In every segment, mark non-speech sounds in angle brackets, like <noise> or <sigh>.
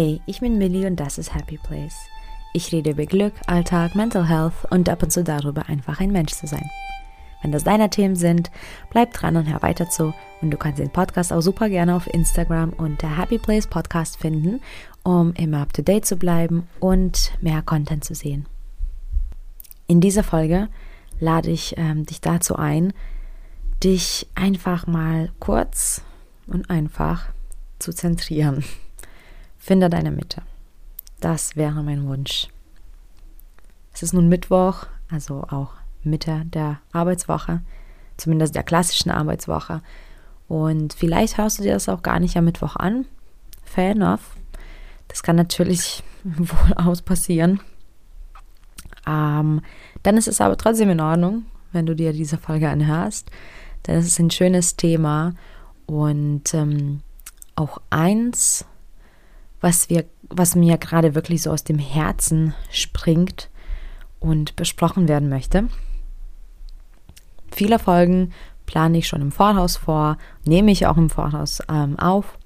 Hey, ich bin Millie und das ist Happy Place. Ich rede über Glück, Alltag, Mental Health und ab und zu darüber, einfach ein Mensch zu sein. Wenn das deine Themen sind, bleib dran und hör weiter zu. Und du kannst den Podcast auch super gerne auf Instagram unter Happy Place Podcast finden, um immer up to date zu bleiben und mehr Content zu sehen. In dieser Folge lade ich ähm, dich dazu ein, dich einfach mal kurz und einfach zu zentrieren. Finde deine Mitte. Das wäre mein Wunsch. Es ist nun Mittwoch, also auch Mitte der Arbeitswoche, zumindest der klassischen Arbeitswoche. Und vielleicht hörst du dir das auch gar nicht am Mittwoch an. Fair enough. Das kann natürlich <laughs> wohl aus passieren. Ähm, dann ist es aber trotzdem in Ordnung, wenn du dir diese Folge anhörst. Denn es ist ein schönes Thema und ähm, auch eins, was, wir, was mir gerade wirklich so aus dem Herzen springt und besprochen werden möchte. Viele Folgen plane ich schon im Voraus vor, nehme ich auch im Voraus ähm, auf.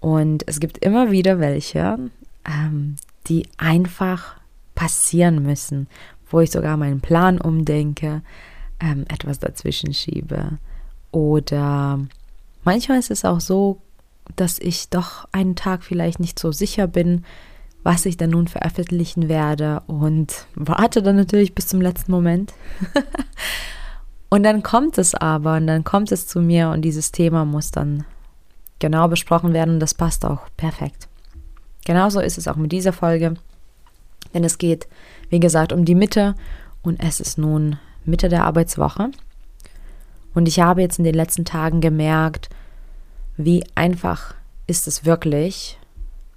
Und es gibt immer wieder welche, ähm, die einfach passieren müssen, wo ich sogar meinen Plan umdenke, ähm, etwas dazwischen schiebe. Oder manchmal ist es auch so, dass ich doch einen Tag vielleicht nicht so sicher bin, was ich dann nun veröffentlichen werde und warte dann natürlich bis zum letzten Moment. <laughs> und dann kommt es aber und dann kommt es zu mir und dieses Thema muss dann genau besprochen werden und das passt auch perfekt. Genauso ist es auch mit dieser Folge, denn es geht, wie gesagt, um die Mitte und es ist nun Mitte der Arbeitswoche. Und ich habe jetzt in den letzten Tagen gemerkt, wie einfach ist es wirklich,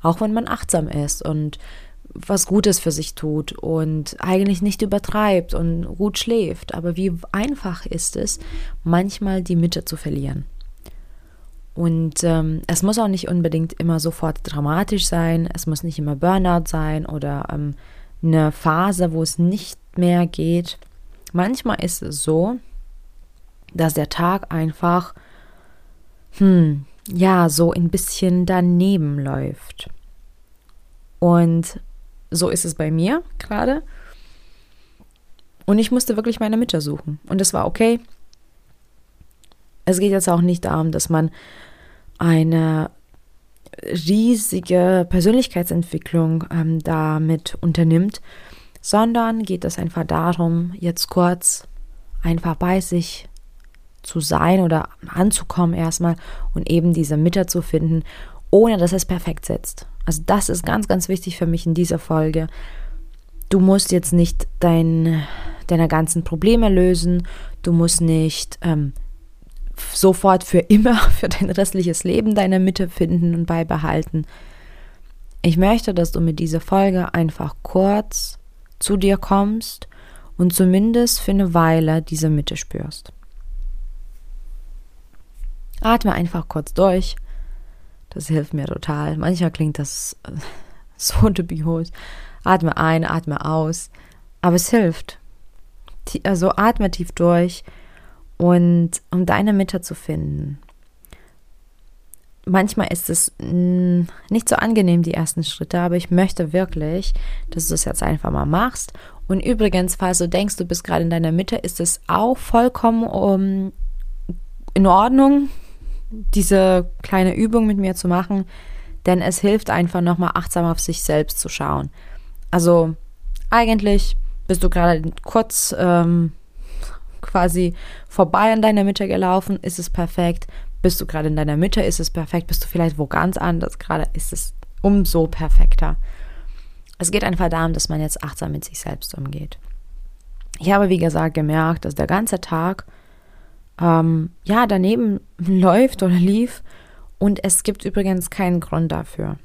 auch wenn man achtsam ist und was Gutes für sich tut und eigentlich nicht übertreibt und gut schläft. Aber wie einfach ist es, manchmal die Mitte zu verlieren. Und ähm, es muss auch nicht unbedingt immer sofort dramatisch sein, es muss nicht immer Burnout sein oder ähm, eine Phase, wo es nicht mehr geht. Manchmal ist es so, dass der Tag einfach, hm, ja, so ein bisschen daneben läuft. Und so ist es bei mir gerade. Und ich musste wirklich meine Mitte suchen. Und das war okay. Es geht jetzt auch nicht darum, dass man eine riesige Persönlichkeitsentwicklung ähm, damit unternimmt, sondern geht es einfach darum, jetzt kurz einfach bei sich zu sein oder anzukommen erstmal und eben diese Mitte zu finden, ohne dass es perfekt sitzt. Also das ist ganz, ganz wichtig für mich in dieser Folge. Du musst jetzt nicht dein, deine ganzen Probleme lösen, du musst nicht ähm, sofort für immer, <laughs> für dein restliches Leben deine Mitte finden und beibehalten. Ich möchte, dass du mit dieser Folge einfach kurz zu dir kommst und zumindest für eine Weile diese Mitte spürst. Atme einfach kurz durch. Das hilft mir total. Manchmal klingt das äh, <laughs> so dubios. Atme ein, atme aus. Aber es hilft. Also atme tief durch und um deine Mitte zu finden. Manchmal ist es mm, nicht so angenehm, die ersten Schritte, aber ich möchte wirklich, dass du es jetzt einfach mal machst. Und übrigens, falls du denkst, du bist gerade in deiner Mitte, ist es auch vollkommen um, in Ordnung, diese kleine Übung mit mir zu machen, denn es hilft einfach nochmal achtsam auf sich selbst zu schauen. Also eigentlich bist du gerade kurz ähm, quasi vorbei an deiner Mitte gelaufen, ist es perfekt. Bist du gerade in deiner Mitte, ist es perfekt. Bist du vielleicht wo ganz anders gerade, ist es umso perfekter. Es geht einfach darum, dass man jetzt achtsam mit sich selbst umgeht. Ich habe, wie gesagt, gemerkt, dass der ganze Tag ähm, ja, daneben <laughs> läuft oder lief und es gibt übrigens keinen Grund dafür.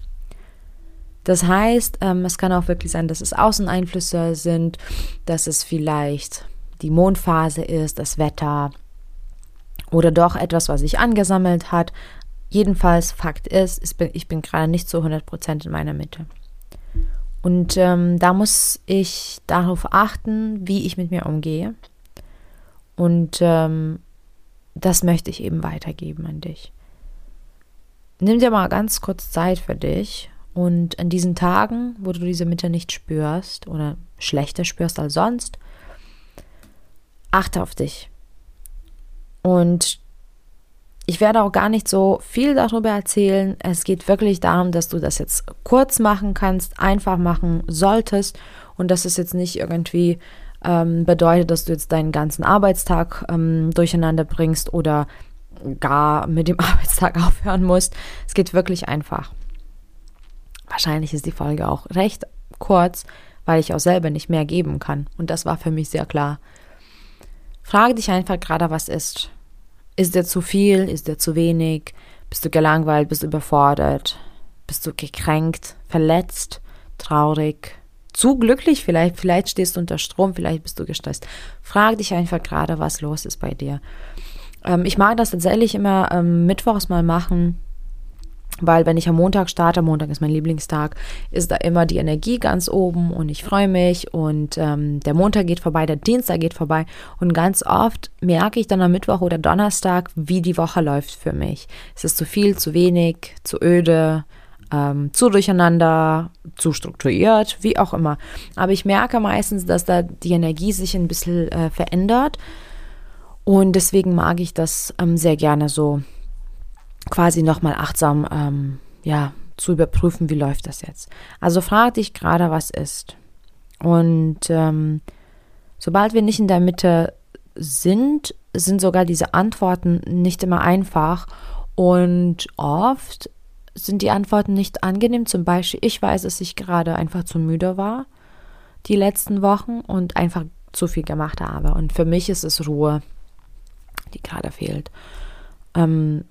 Das heißt, ähm, es kann auch wirklich sein, dass es Außeneinflüsse sind, dass es vielleicht die Mondphase ist, das Wetter oder doch etwas, was sich angesammelt hat. Jedenfalls, Fakt ist, ich bin, ich bin gerade nicht zu 100% in meiner Mitte. Und ähm, da muss ich darauf achten, wie ich mit mir umgehe. Und ähm, das möchte ich eben weitergeben an dich. Nimm dir mal ganz kurz Zeit für dich Und an diesen Tagen, wo du diese Mitte nicht spürst oder schlechter spürst als sonst, achte auf dich. Und ich werde auch gar nicht so viel darüber erzählen. Es geht wirklich darum, dass du das jetzt kurz machen kannst, einfach machen solltest und dass es jetzt nicht irgendwie ähm, bedeutet, dass du jetzt deinen ganzen Arbeitstag ähm, durcheinander bringst oder gar mit dem <laughs> Arbeitstag aufhören musst. Es geht wirklich einfach. Wahrscheinlich ist die Folge auch recht kurz, weil ich auch selber nicht mehr geben kann. Und das war für mich sehr klar. Frage dich einfach gerade, was ist. Ist dir zu viel? Ist dir zu wenig? Bist du gelangweilt? Bist du überfordert? Bist du gekränkt, verletzt, traurig, zu glücklich vielleicht? Vielleicht stehst du unter Strom, vielleicht bist du gestresst. Frag dich einfach gerade, was los ist bei dir. Ähm, ich mag das tatsächlich immer ähm, mittwochs mal machen weil wenn ich am Montag starte, Montag ist mein Lieblingstag, ist da immer die Energie ganz oben und ich freue mich und ähm, der Montag geht vorbei, der Dienstag geht vorbei und ganz oft merke ich dann am Mittwoch oder Donnerstag, wie die Woche läuft für mich. Es ist zu viel, zu wenig, zu öde, ähm, zu durcheinander, zu strukturiert, wie auch immer. Aber ich merke meistens, dass da die Energie sich ein bisschen äh, verändert und deswegen mag ich das ähm, sehr gerne so quasi nochmal achtsam ähm, ja, zu überprüfen, wie läuft das jetzt. Also frag dich gerade, was ist. Und ähm, sobald wir nicht in der Mitte sind, sind sogar diese Antworten nicht immer einfach. Und oft sind die Antworten nicht angenehm. Zum Beispiel, ich weiß, dass ich gerade einfach zu müde war die letzten Wochen und einfach zu viel gemacht habe. Und für mich ist es Ruhe, die gerade fehlt. Ähm,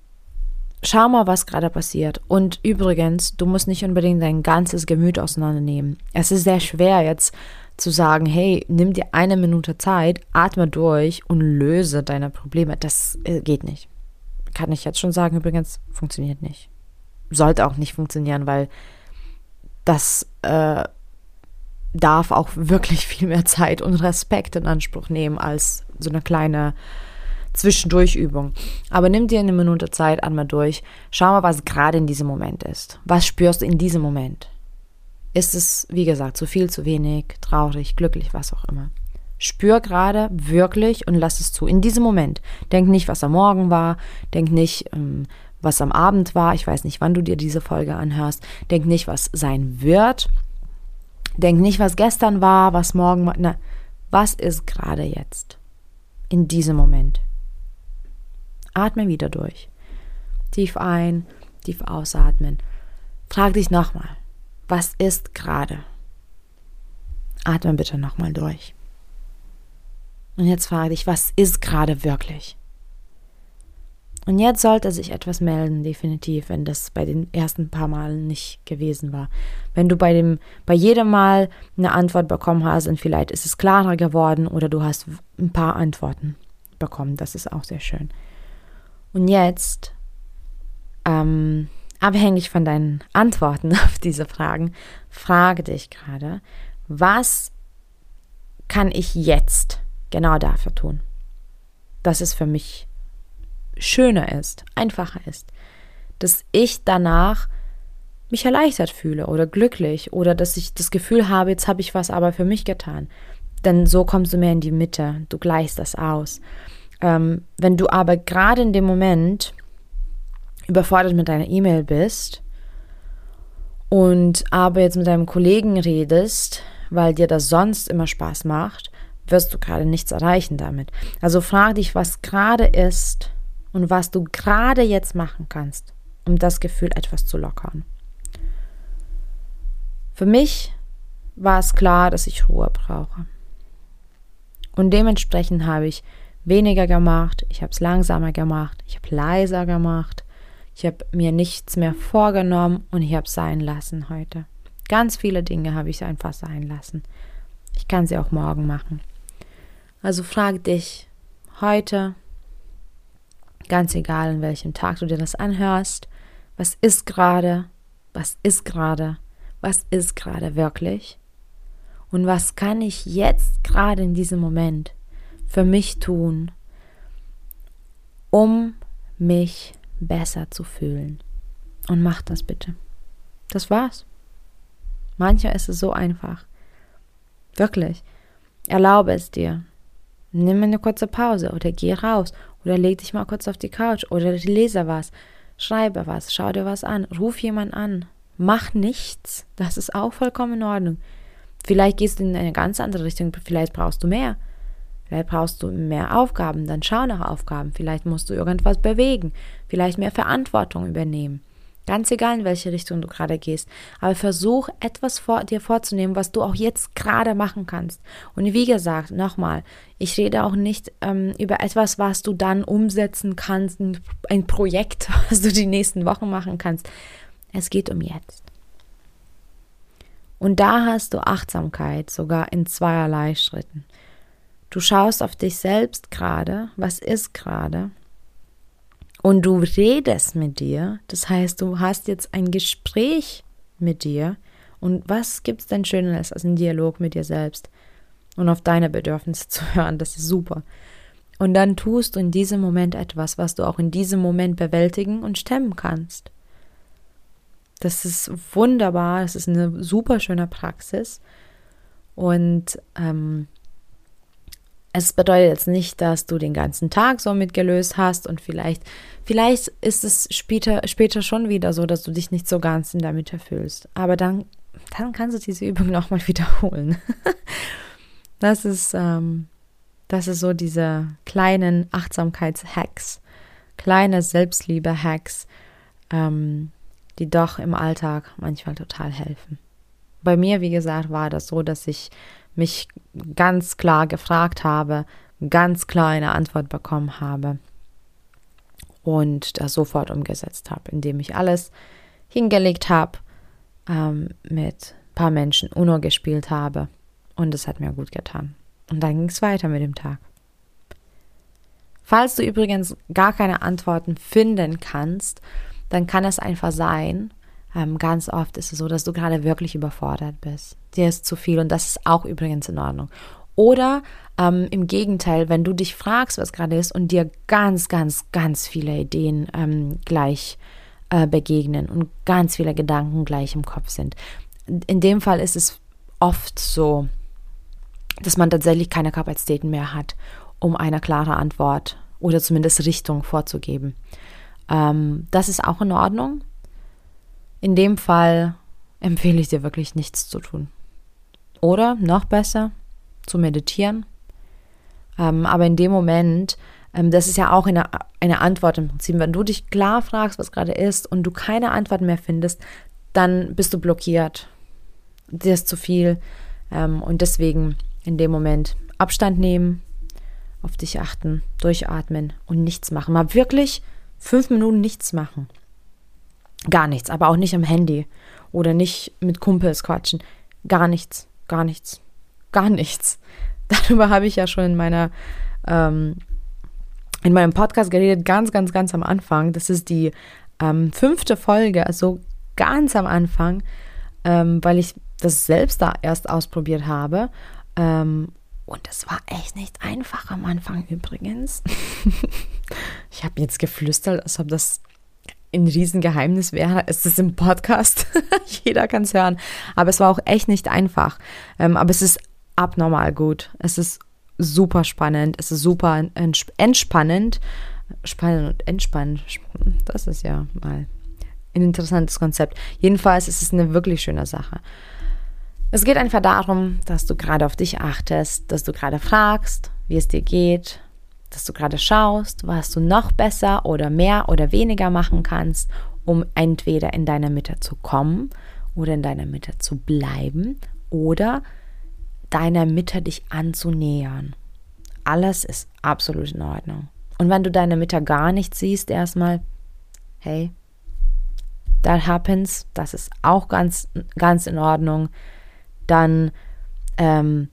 schau mal, was gerade passiert. Und übrigens, du musst nicht unbedingt dein ganzes Gemüt auseinandernehmen. Es ist sehr schwer jetzt zu sagen, hey, nimm dir eine Minute Zeit, atme durch und löse deine Probleme. Das äh, geht nicht. Kann ich jetzt schon sagen, übrigens, funktioniert nicht. Sollte auch nicht funktionieren, weil das äh, darf auch wirklich <laughs> viel mehr Zeit und Respekt in Anspruch nehmen als so eine kleine Zwischendurchübung. Aber nimm dir eine Minute Zeit, einmal durch. Schau mal, was gerade in diesem Moment ist. Was spürst du in diesem Moment? Ist es, wie gesagt, zu viel, zu wenig, traurig, glücklich, was auch immer. Spür gerade wirklich und lass es zu. In diesem Moment. Denk nicht, was am Morgen war. Denk nicht, ähm, was am Abend war. Ich weiß nicht, wann du dir diese Folge anhörst. Denk nicht, was sein wird. Denk nicht, was gestern war, was morgen war. Na, was ist gerade jetzt? In diesem Moment. Atme wieder durch. Tief ein, tief ausatmen. Frag dich nochmal, was ist gerade? Atme bitte nochmal durch. Und jetzt frage dich, was ist gerade wirklich? Und jetzt sollte sich etwas melden, definitiv, wenn das bei den ersten paar Malen nicht gewesen war. Wenn du bei dem, bei jedem Mal eine Antwort bekommen hast und vielleicht ist es klarer geworden oder du hast ein paar Antworten bekommen, das ist auch sehr schön. Und jetzt, ähm, abhängig von deinen Antworten <laughs> auf diese Fragen, frage dich gerade, was kann ich jetzt genau dafür tun, dass es für mich schöner ist, einfacher ist, dass ich danach mich erleichtert fühle oder glücklich oder dass ich das Gefühl habe, jetzt habe ich was aber für mich getan. Denn so kommst du mehr in die Mitte, du gleichst das aus. Ähm, wenn du aber gerade in dem Moment überfordert mit deiner E-Mail bist und aber jetzt mit deinem Kollegen redest, weil dir das sonst immer Spaß macht, wirst du gerade nichts erreichen damit. Also frag dich, was gerade ist und was du gerade jetzt machen kannst, um das Gefühl etwas zu lockern. Für mich war es klar, dass ich Ruhe brauche. Und dementsprechend habe ich weniger gemacht, ich habe es langsamer gemacht, ich habe leiser gemacht, ich habe mir nichts mehr vorgenommen und ich habe es sein lassen heute. Ganz viele Dinge habe ich einfach sein lassen. Ich kann sie auch morgen machen. Also frag dich heute, ganz egal an welchem Tag du dir das anhörst, was ist gerade, was ist gerade, was ist gerade wirklich und was kann ich jetzt gerade in diesem Moment für mich tun, um mich besser zu fühlen. Und mach das bitte. Das war's. Manchmal ist es so einfach. Wirklich. Erlaube es dir. Nimm eine kurze Pause oder geh raus oder leg dich mal kurz auf die Couch oder lese was, schreibe was, schau dir was an, ruf jemand an. Mach nichts. Das ist auch vollkommen in Ordnung. Vielleicht gehst du in eine ganz andere Richtung, vielleicht brauchst du mehr. Vielleicht brauchst du mehr Aufgaben, dann schau nach Aufgaben. Vielleicht musst du irgendwas bewegen, vielleicht mehr Verantwortung übernehmen. Ganz egal, in welche Richtung du gerade gehst. Aber versuch etwas vor, dir vorzunehmen, was du auch jetzt gerade machen kannst. Und wie gesagt, nochmal, ich rede auch nicht ähm, über etwas, was du dann umsetzen kannst, ein, ein Projekt, <laughs> was du die nächsten Wochen machen kannst. Es geht um jetzt. Und da hast du Achtsamkeit sogar in zweierlei Schritten. Du schaust auf dich selbst gerade, was ist gerade, und du redest mit dir, das heißt, du hast jetzt ein Gespräch mit dir. Und was gibt es denn Schöneres als ein Dialog mit dir selbst und auf deine Bedürfnisse zu hören? Das ist super. Und dann tust du in diesem Moment etwas, was du auch in diesem Moment bewältigen und stemmen kannst. Das ist wunderbar, das ist eine super schöne Praxis. Und ähm, es bedeutet jetzt nicht, dass du den ganzen Tag so mitgelöst hast und vielleicht, vielleicht ist es später, später schon wieder so, dass du dich nicht so ganz Mitte fühlst. Aber dann, dann kannst du diese Übung <laughs> nochmal wiederholen. <laughs> das ist, ähm, das ist so diese kleinen Achtsamkeits-Hacks, kleine Selbstliebe-Hacks, ähm, die doch im Alltag manchmal total helfen. Bei mir, wie gesagt, war das so, dass ich mich ganz klar gefragt habe, ganz klar eine Antwort bekommen habe und das sofort umgesetzt habe, indem ich alles hingelegt habe, ähm, mit ein paar Menschen UNO gespielt habe und es hat mir gut getan. Und dann ging es weiter mit dem Tag. Falls du übrigens gar keine Antworten finden kannst, dann kann es einfach sein, ähm, ganz oft ist es so, dass du gerade wirklich überfordert bist. Dir ist zu viel und das ist auch übrigens in Ordnung. Oder ähm, im Gegenteil, wenn du dich fragst, was gerade ist und dir ganz, ganz, ganz viele Ideen ähm, gleich äh, begegnen und ganz viele Gedanken gleich im Kopf sind. In dem Fall ist es oft so, dass man tatsächlich keine Kapazitäten mehr hat, um eine klare Antwort oder zumindest Richtung vorzugeben. Ähm, das ist auch in Ordnung. In dem Fall empfehle ich dir wirklich nichts zu tun. Oder noch besser, zu meditieren. Ähm, aber in dem Moment, ähm, das ist ja auch eine, eine Antwort im Prinzip, wenn du dich klar fragst, was gerade ist und du keine Antwort mehr findest, dann bist du blockiert. Dir ist zu viel. Ähm, und deswegen in dem Moment Abstand nehmen, auf dich achten, durchatmen und nichts machen. Mal wirklich fünf Minuten nichts machen. Gar nichts, aber auch nicht am Handy oder nicht mit Kumpels quatschen. Gar nichts, gar nichts, gar nichts. <laughs> Darüber habe ich ja schon in meiner ähm, in meinem Podcast geredet, ganz, ganz, ganz am Anfang. Das ist die ähm, fünfte Folge, also ganz am Anfang, ähm, weil ich das selbst da erst ausprobiert habe. Ähm, und es war echt nicht einfach am Anfang übrigens. <laughs> ich habe jetzt geflüstert, als ob das ein Riesengeheimnis wäre, ist es im Podcast. <laughs> Jeder kann es hören. Aber es war auch echt nicht einfach. Ähm, aber es ist abnormal gut. Es ist super spannend. Es ist super entspannend. Spannend und entspannend. Das ist ja mal ein interessantes Konzept. Jedenfalls ist es eine wirklich schöne Sache. Es geht einfach darum, dass du gerade auf dich achtest, dass du gerade fragst, wie es dir geht, dass du gerade schaust, was du noch besser oder mehr oder weniger machen kannst, um entweder in deiner Mitte zu kommen oder in deiner Mitte zu bleiben oder deiner Mitte dich anzunähern. Alles ist absolut in Ordnung. Und wenn du deine Mitte gar nicht siehst, erstmal, hey, that happens, das ist auch ganz, ganz in Ordnung, dann ähm,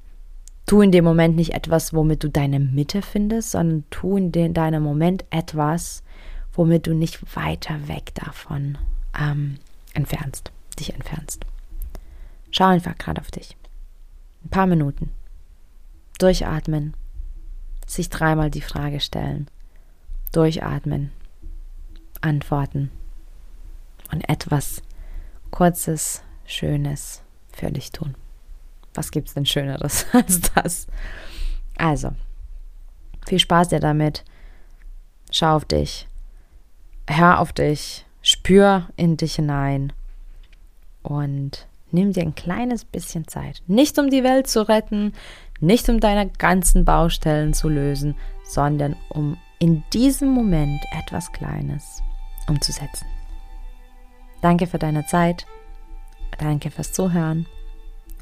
tu in dem Moment nicht etwas, womit du deine Mitte findest, sondern tu in de deinem Moment etwas, womit du nicht weiter weg davon ähm, entfernst, dich entfernst. Schau einfach gerade auf dich. Ein paar Minuten. Durchatmen. Sich dreimal die Frage stellen. Durchatmen. Antworten. Und etwas Kurzes, Schönes für dich tun. Was gibt es denn Schöneres <laughs> als das? Also, viel Spaß dir damit. Schau auf dich. Hör auf dich. Spür in dich hinein. Und nimm dir ein kleines bisschen Zeit. Nicht um die Welt zu retten, nicht um deine ganzen Baustellen zu lösen, sondern um in diesem Moment etwas Kleines umzusetzen. Danke für deine Zeit. Danke fürs Zuhören